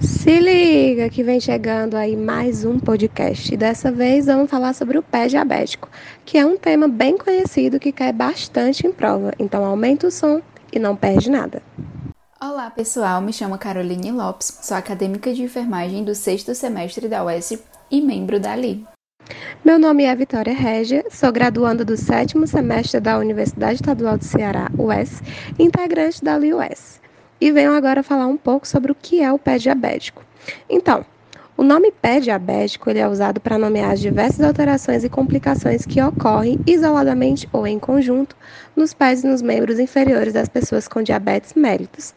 Se liga que vem chegando aí mais um podcast. E dessa vez vamos falar sobre o pé diabético, que é um tema bem conhecido que cai bastante em prova, então aumenta o som e não perde nada. Olá pessoal, me chamo Caroline Lopes, sou acadêmica de enfermagem do sexto semestre da UES e membro da LI. Meu nome é Vitória Régia, sou graduanda do sétimo semestre da Universidade Estadual do Ceará, UES, integrante da LI-UES e venho agora falar um pouco sobre o que é o pé diabético. Então, o nome pé diabético ele é usado para nomear as diversas alterações e complicações que ocorrem isoladamente ou em conjunto nos pés e nos membros inferiores das pessoas com diabetes mellitus.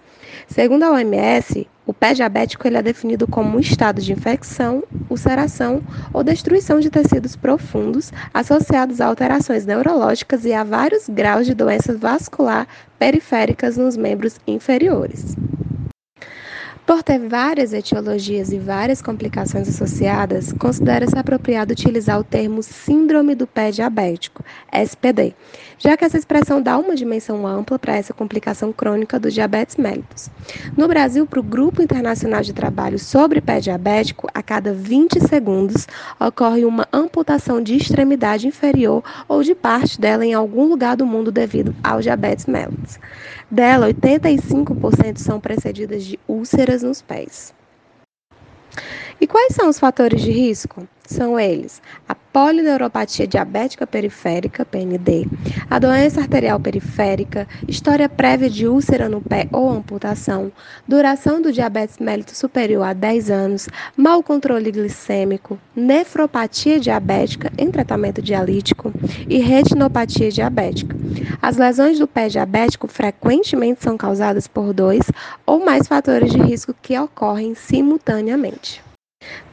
Segundo a OMS, o pé diabético ele é definido como um estado de infecção, ulceração ou destruição de tecidos profundos associados a alterações neurológicas e a vários graus de doenças vascular periféricas nos membros inferiores. Por ter várias etiologias e várias complicações associadas, considera-se apropriado utilizar o termo Síndrome do Pé Diabético, SPD, já que essa expressão dá uma dimensão ampla para essa complicação crônica do diabetes mellitus. No Brasil, para o Grupo Internacional de Trabalho sobre Pé Diabético, a cada 20 segundos ocorre uma amputação de extremidade inferior ou de parte dela em algum lugar do mundo devido ao diabetes mellitus. Dela, 85% são precedidas de úlceras nos pés. E quais são os fatores de risco? São eles a polineuropatia diabética periférica, PND, a doença arterial periférica, história prévia de úlcera no pé ou amputação, duração do diabetes mellitus superior a 10 anos, mau controle glicêmico, nefropatia diabética em tratamento dialítico e retinopatia diabética. As lesões do pé diabético frequentemente são causadas por dois ou mais fatores de risco que ocorrem simultaneamente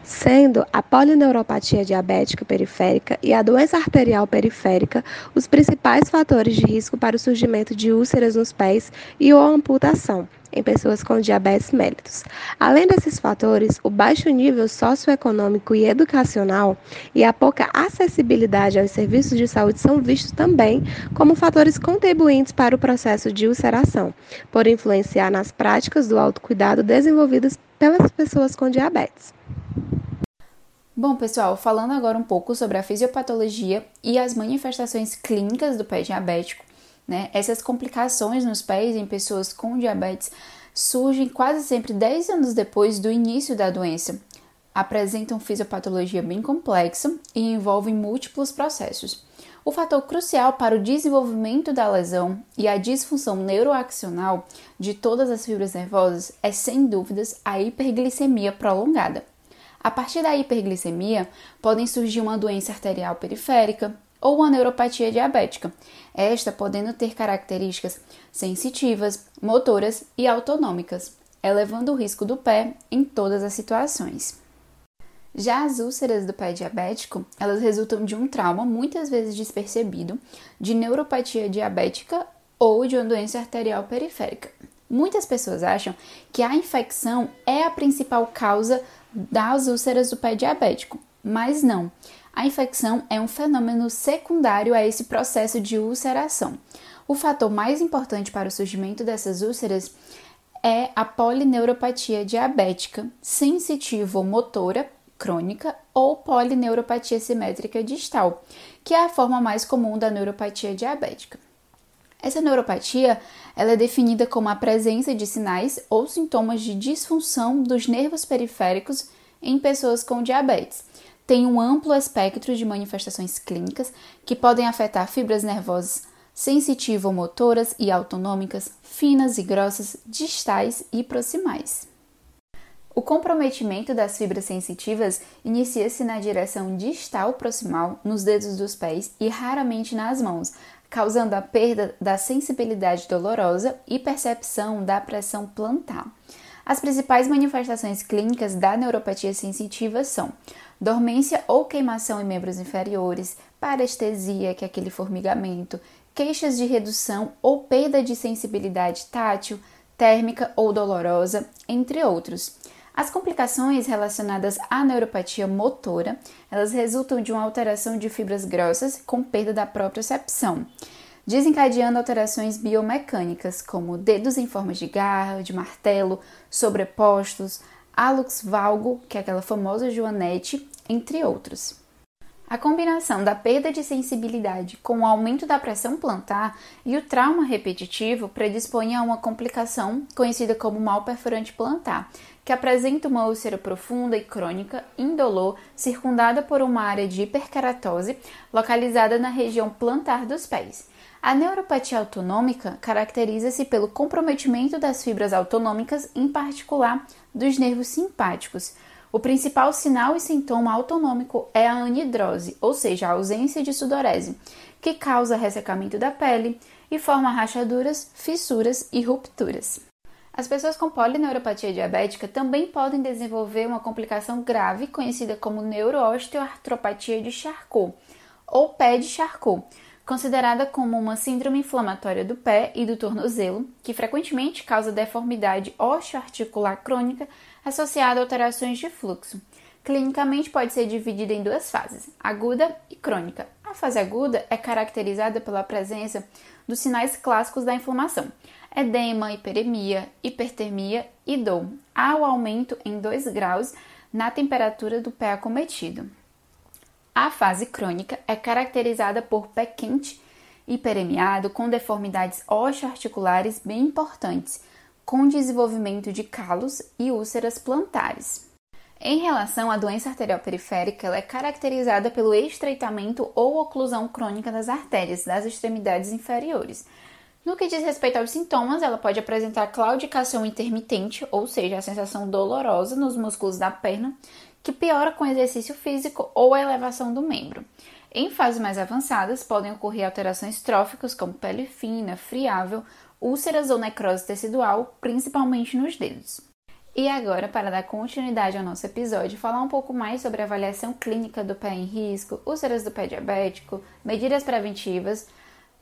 sendo a polineuropatia diabética periférica e a doença arterial periférica os principais fatores de risco para o surgimento de úlceras nos pés e ou amputação em pessoas com diabetes mellitus. Além desses fatores, o baixo nível socioeconômico e educacional e a pouca acessibilidade aos serviços de saúde são vistos também como fatores contribuintes para o processo de ulceração, por influenciar nas práticas do autocuidado desenvolvidas pelas pessoas com diabetes. Bom, pessoal, falando agora um pouco sobre a fisiopatologia e as manifestações clínicas do pé diabético, né? Essas complicações nos pés em pessoas com diabetes surgem quase sempre 10 anos depois do início da doença. Apresentam fisiopatologia bem complexa e envolvem múltiplos processos. O fator crucial para o desenvolvimento da lesão e a disfunção neuroaxional de todas as fibras nervosas é, sem dúvidas, a hiperglicemia prolongada. A partir da hiperglicemia, podem surgir uma doença arterial periférica ou uma neuropatia diabética, esta podendo ter características sensitivas, motoras e autonômicas, elevando o risco do pé em todas as situações. Já as úlceras do pé diabético, elas resultam de um trauma muitas vezes despercebido, de neuropatia diabética ou de uma doença arterial periférica. Muitas pessoas acham que a infecção é a principal causa das úlceras do pé diabético, mas não. A infecção é um fenômeno secundário a esse processo de ulceração. O fator mais importante para o surgimento dessas úlceras é a polineuropatia diabética sensitivo-motora crônica ou polineuropatia simétrica distal, que é a forma mais comum da neuropatia diabética. Essa neuropatia ela é definida como a presença de sinais ou sintomas de disfunção dos nervos periféricos em pessoas com diabetes. Tem um amplo espectro de manifestações clínicas que podem afetar fibras nervosas sensitivo-motoras e autonômicas, finas e grossas, distais e proximais. O comprometimento das fibras sensitivas inicia-se na direção distal proximal, nos dedos dos pés e raramente nas mãos, causando a perda da sensibilidade dolorosa e percepção da pressão plantar. As principais manifestações clínicas da neuropatia sensitiva são dormência ou queimação em membros inferiores, parestesia, que é aquele formigamento, queixas de redução ou perda de sensibilidade tátil, térmica ou dolorosa, entre outros. As complicações relacionadas à neuropatia motora, elas resultam de uma alteração de fibras grossas com perda da propriocepção, desencadeando alterações biomecânicas, como dedos em forma de garra, de martelo, sobrepostos, Alux valgo, que é aquela famosa joanete, entre outros. A combinação da perda de sensibilidade com o aumento da pressão plantar e o trauma repetitivo predispõe a uma complicação conhecida como mal perforante plantar, que apresenta uma úlcera profunda e crônica, indolor, circundada por uma área de hiperkeratose localizada na região plantar dos pés. A neuropatia autonômica caracteriza-se pelo comprometimento das fibras autonômicas, em particular dos nervos simpáticos, o principal sinal e sintoma autonômico é a anidrose, ou seja, a ausência de sudorese, que causa ressecamento da pele e forma rachaduras, fissuras e rupturas. As pessoas com polineuropatia diabética também podem desenvolver uma complicação grave conhecida como neuroosteoartropatia de Charcot, ou pé de Charcot, considerada como uma síndrome inflamatória do pé e do tornozelo, que frequentemente causa deformidade osteoarticular crônica associada a alterações de fluxo. Clinicamente pode ser dividida em duas fases, aguda e crônica. A fase aguda é caracterizada pela presença dos sinais clássicos da inflamação: edema, hiperemia, hipertermia e dor. Há o aumento em 2 graus na temperatura do pé acometido. A fase crônica é caracterizada por pé quente, hiperemiado, com deformidades osteoarticulares bem importantes, com desenvolvimento de calos e úlceras plantares. Em relação à doença arterial periférica, ela é caracterizada pelo estreitamento ou oclusão crônica das artérias das extremidades inferiores. No que diz respeito aos sintomas, ela pode apresentar claudicação intermitente, ou seja, a sensação dolorosa nos músculos da perna, que piora com exercício físico ou a elevação do membro. Em fases mais avançadas, podem ocorrer alterações tróficas, como pele fina, friável úlceras ou necrose tecidual, principalmente nos dedos. E agora, para dar continuidade ao nosso episódio, falar um pouco mais sobre a avaliação clínica do pé em risco, úlceras do pé diabético, medidas preventivas,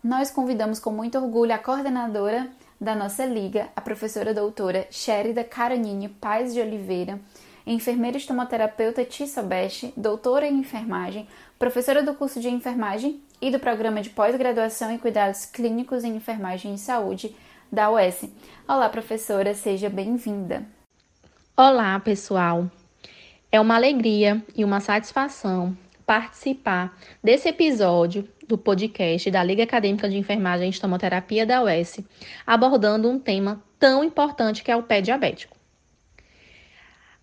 nós convidamos com muito orgulho a coordenadora da nossa liga, a professora doutora Sherida Caranini Paz de Oliveira, enfermeira estomoterapeuta Tissa Best, doutora em enfermagem, professora do curso de enfermagem e do programa de pós-graduação em cuidados clínicos em enfermagem e saúde da UES. Olá, professora, seja bem-vinda. Olá, pessoal. É uma alegria e uma satisfação participar desse episódio do podcast da Liga Acadêmica de Enfermagem e Estomoterapia da UES, abordando um tema tão importante que é o pé diabético.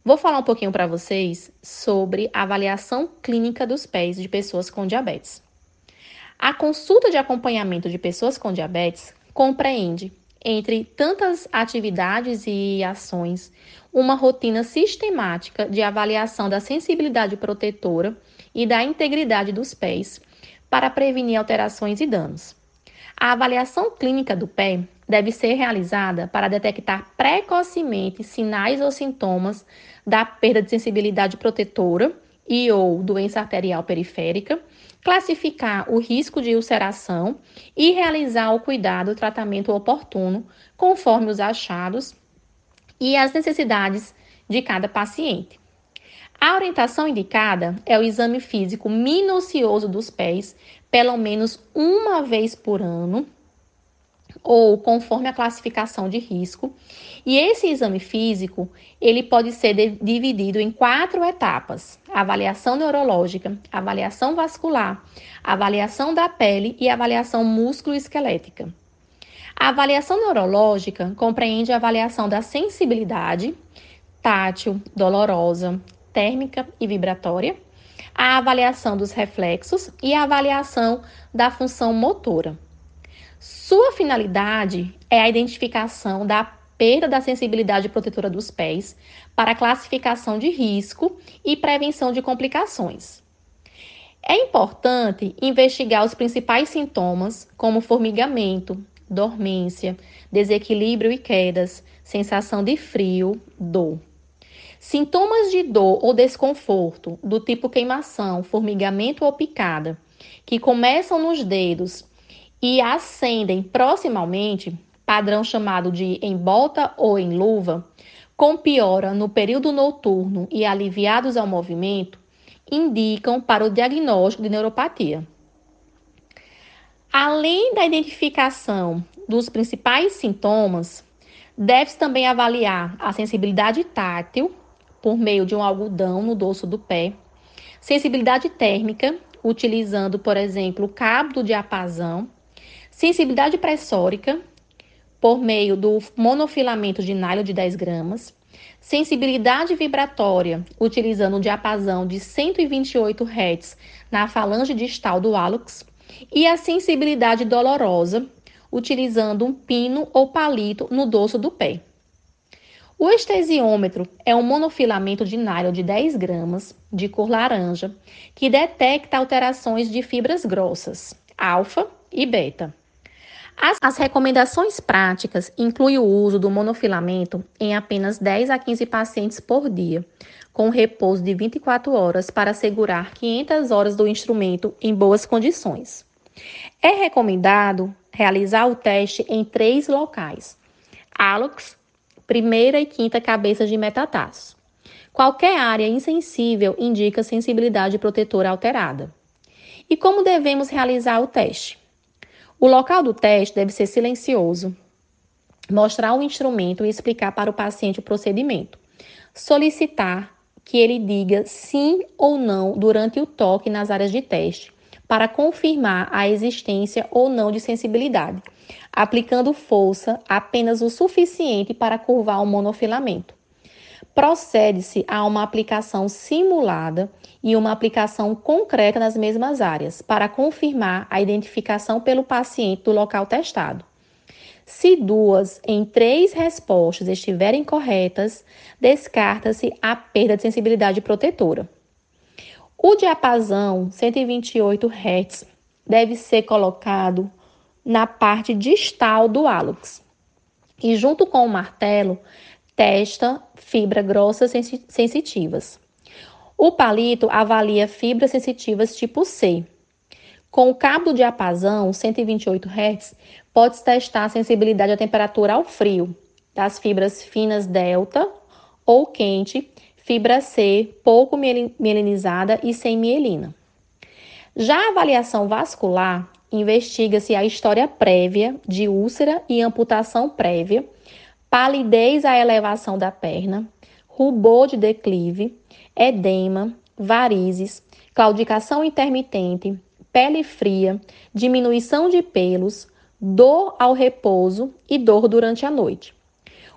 Vou falar um pouquinho para vocês sobre a avaliação clínica dos pés de pessoas com diabetes. A consulta de acompanhamento de pessoas com diabetes compreende, entre tantas atividades e ações, uma rotina sistemática de avaliação da sensibilidade protetora e da integridade dos pés para prevenir alterações e danos. A avaliação clínica do pé deve ser realizada para detectar precocemente sinais ou sintomas da perda de sensibilidade protetora e ou doença arterial periférica, classificar o risco de ulceração e realizar o cuidado e tratamento oportuno conforme os achados e as necessidades de cada paciente. A orientação indicada é o exame físico minucioso dos pés, pelo menos uma vez por ano, ou conforme a classificação de risco. E esse exame físico, ele pode ser dividido em quatro etapas: avaliação neurológica, avaliação vascular, avaliação da pele e avaliação músculo-esquelética. A avaliação neurológica compreende a avaliação da sensibilidade tátil, dolorosa, térmica e vibratória, a avaliação dos reflexos e a avaliação da função motora. Sua finalidade é a identificação da perda da sensibilidade protetora dos pés para classificação de risco e prevenção de complicações. É importante investigar os principais sintomas, como formigamento, dormência, desequilíbrio e quedas, sensação de frio, dor. Sintomas de dor ou desconforto, do tipo queimação, formigamento ou picada, que começam nos dedos e ascendem proximamente, padrão chamado de em bota ou em luva, com piora no período noturno e aliviados ao movimento, indicam para o diagnóstico de neuropatia. Além da identificação dos principais sintomas, deve-se também avaliar a sensibilidade tátil, por meio de um algodão no dorso do pé. Sensibilidade térmica, utilizando, por exemplo, o cabo do diapasão. Sensibilidade pressórica, por meio do monofilamento de nylon de 10 gramas. Sensibilidade vibratória, utilizando um diapasão de 128 Hz na falange distal do hálux. E a sensibilidade dolorosa, utilizando um pino ou palito no dorso do pé. O estesiômetro é um monofilamento de nylon de 10 gramas, de cor laranja, que detecta alterações de fibras grossas, alfa e beta. As, as, recomendações práticas incluem o uso do monofilamento em apenas 10 a 15 pacientes por dia, com repouso de 24 horas para assegurar 500 horas do instrumento em boas condições. É recomendado realizar o teste em três locais: hálux, primeira e quinta cabeças de metatarso. Qualquer área insensível indica sensibilidade protetora alterada. E como devemos realizar o teste? O local do teste deve ser silencioso. Mostrar o instrumento e explicar para o paciente o procedimento. Solicitar que ele diga sim ou não durante o toque nas áreas de teste, para confirmar a existência ou não de sensibilidade, aplicando força apenas o suficiente para curvar o monofilamento procede-se a uma aplicação simulada e uma aplicação concreta nas mesmas áreas, para confirmar a identificação pelo paciente do local testado. Se duas em três respostas estiverem corretas, descarta-se a perda de sensibilidade protetora. O diapasão 128 Hz deve ser colocado na parte distal do hálux e, junto com o martelo, testa fibras grossas sensitivas. O palito avalia fibras sensitivas tipo C. Com o cabo do diapasão 128 Hz, pode testar a sensibilidade à temperatura ao frio das fibras finas delta ou quente, fibra C pouco mielinizada e sem mielina. Já a avaliação vascular investiga-se a história prévia de úlcera e amputação prévia palidez à elevação da perna, rubor de declive, edema, varizes, claudicação intermitente, pele fria, diminuição de pelos, dor ao repouso e dor durante a noite.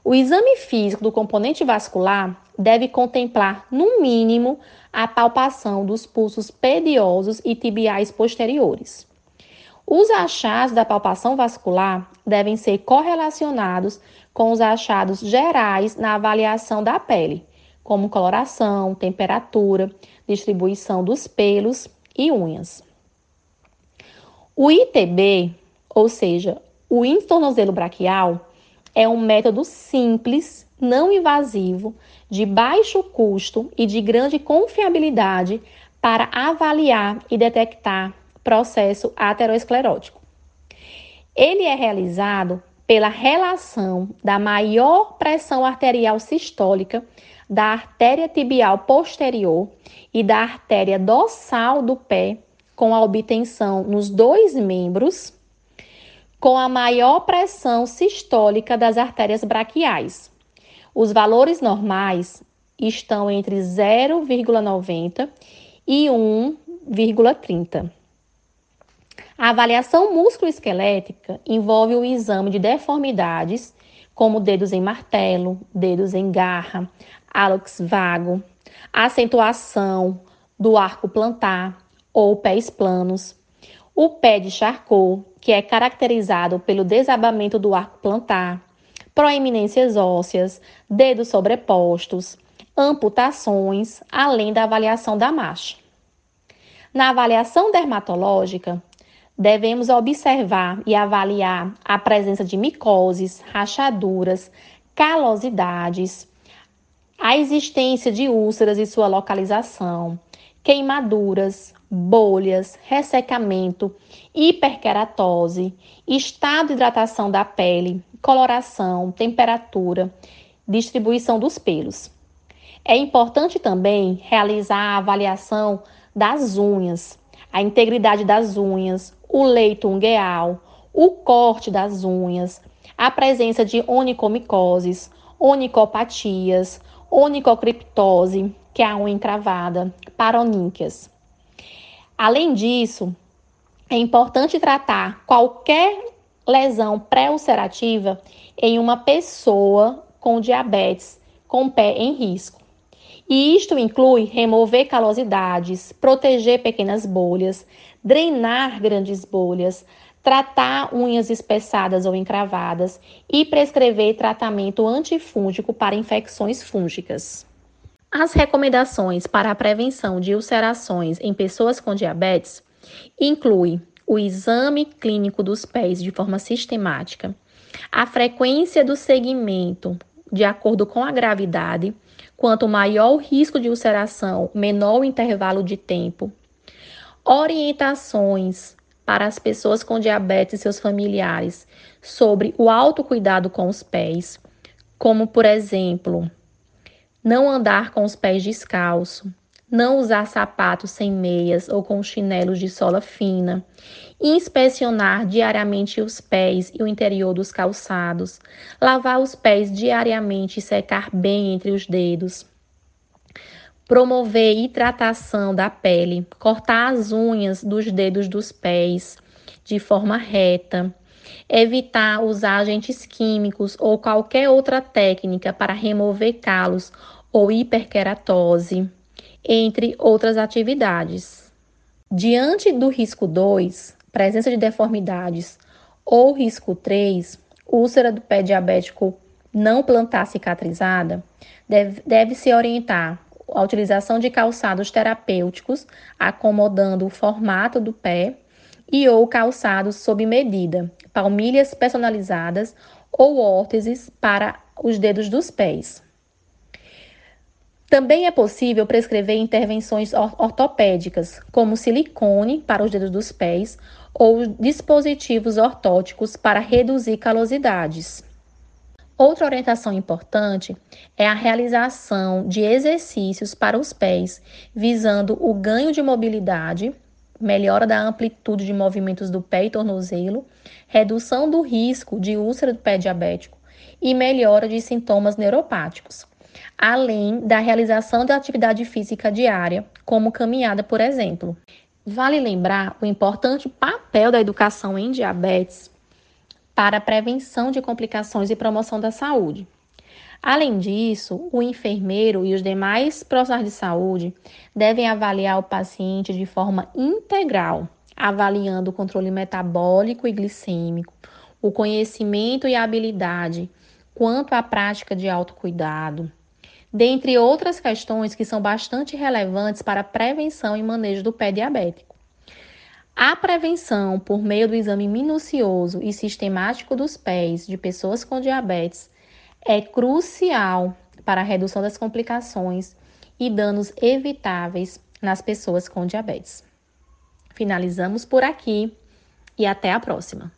O exame físico do componente vascular deve contemplar, no mínimo, a palpação dos pulsos pediosos e tibiais posteriores. Os achados da palpação vascular devem ser correlacionados com os achados gerais na avaliação da pele, como coloração, temperatura, distribuição dos pelos e unhas. O ITB, ou seja, o índice braquial, é um método simples, não invasivo, de baixo custo e de grande confiabilidade para avaliar e detectar processo aterosclerótico. Ele é realizado pela relação da maior pressão arterial sistólica da artéria tibial posterior e da artéria dorsal do pé com a obtenção nos dois membros, com a maior pressão sistólica das artérias braquiais. Os valores normais estão entre 0,90 e 1,30. A avaliação musculoesquelética envolve o exame de deformidades, como dedos em martelo, dedos em garra, hálux vago, acentuação do arco plantar ou pés planos, o pé de Charcot, que é caracterizado pelo desabamento do arco plantar, proeminências ósseas, dedos sobrepostos, amputações, além da avaliação da marcha. Na avaliação dermatológica, devemos observar e avaliar a presença de micoses, rachaduras, calosidades, a existência de úlceras e sua localização, queimaduras, bolhas, ressecamento, hiperkeratose, estado de hidratação da pele, coloração, temperatura, distribuição dos pelos. É importante também realizar a avaliação das unhas, a integridade das unhas, o leito ungueal, o corte das unhas, a presença de onicomicoses, onicopatias, onicocriptose, que é a unha encravada, paroníquias. Além disso, é importante tratar qualquer lesão pré-ulcerativa em uma pessoa com diabetes com pé em risco. E isto inclui remover calosidades, proteger pequenas bolhas, drenar grandes bolhas, tratar unhas espessadas ou encravadas e prescrever tratamento antifúngico para infecções fúngicas. As recomendações para a prevenção de ulcerações em pessoas com diabetes incluem o exame clínico dos pés de forma sistemática, a frequência do segmento de acordo com a gravidade, quanto maior o risco de ulceração, menor o intervalo de tempo. Orientações para as pessoas com diabetes e seus familiares sobre o autocuidado com os pés, como por exemplo, não andar com os pés descalço, não usar sapatos sem meias ou com chinelos de sola fina, inspecionar diariamente os pés e o interior dos calçados, lavar os pés diariamente e secar bem entre os dedos, promover hidratação da pele, cortar as unhas dos dedos dos pés de forma reta, evitar usar agentes químicos ou qualquer outra técnica para remover calos ou hiperkeratose entre outras atividades. Diante do risco 2, presença de deformidades, ou risco 3, úlcera do pé diabético não plantar cicatrizada, deve, deve se orientar a utilização de calçados terapêuticos, acomodando o formato do pé e ou calçados sob medida, palmilhas personalizadas ou órteses para os dedos dos pés. Também é possível prescrever intervenções ortopédicas, como silicone para os dedos dos pés ou dispositivos ortóticos para reduzir calosidades. Outra orientação importante é a realização de exercícios para os pés, visando o ganho de mobilidade, melhora da amplitude de movimentos do pé e tornozelo, redução do risco de úlcera do pé diabético e melhora de sintomas neuropáticos além da realização da atividade física diária, como caminhada, por exemplo. Vale lembrar o importante papel da educação em diabetes para a prevenção de complicações e promoção da saúde. Além disso, o enfermeiro e os demais profissionais de saúde devem avaliar o paciente de forma integral, avaliando o controle metabólico e glicêmico, o conhecimento e a habilidade quanto à prática de autocuidado, dentre outras questões que são bastante relevantes para a prevenção e manejo do pé diabético. A prevenção por meio do exame minucioso e sistemático dos pés de pessoas com diabetes é crucial para a redução das complicações e danos evitáveis nas pessoas com diabetes. Finalizamos por aqui e até a próxima.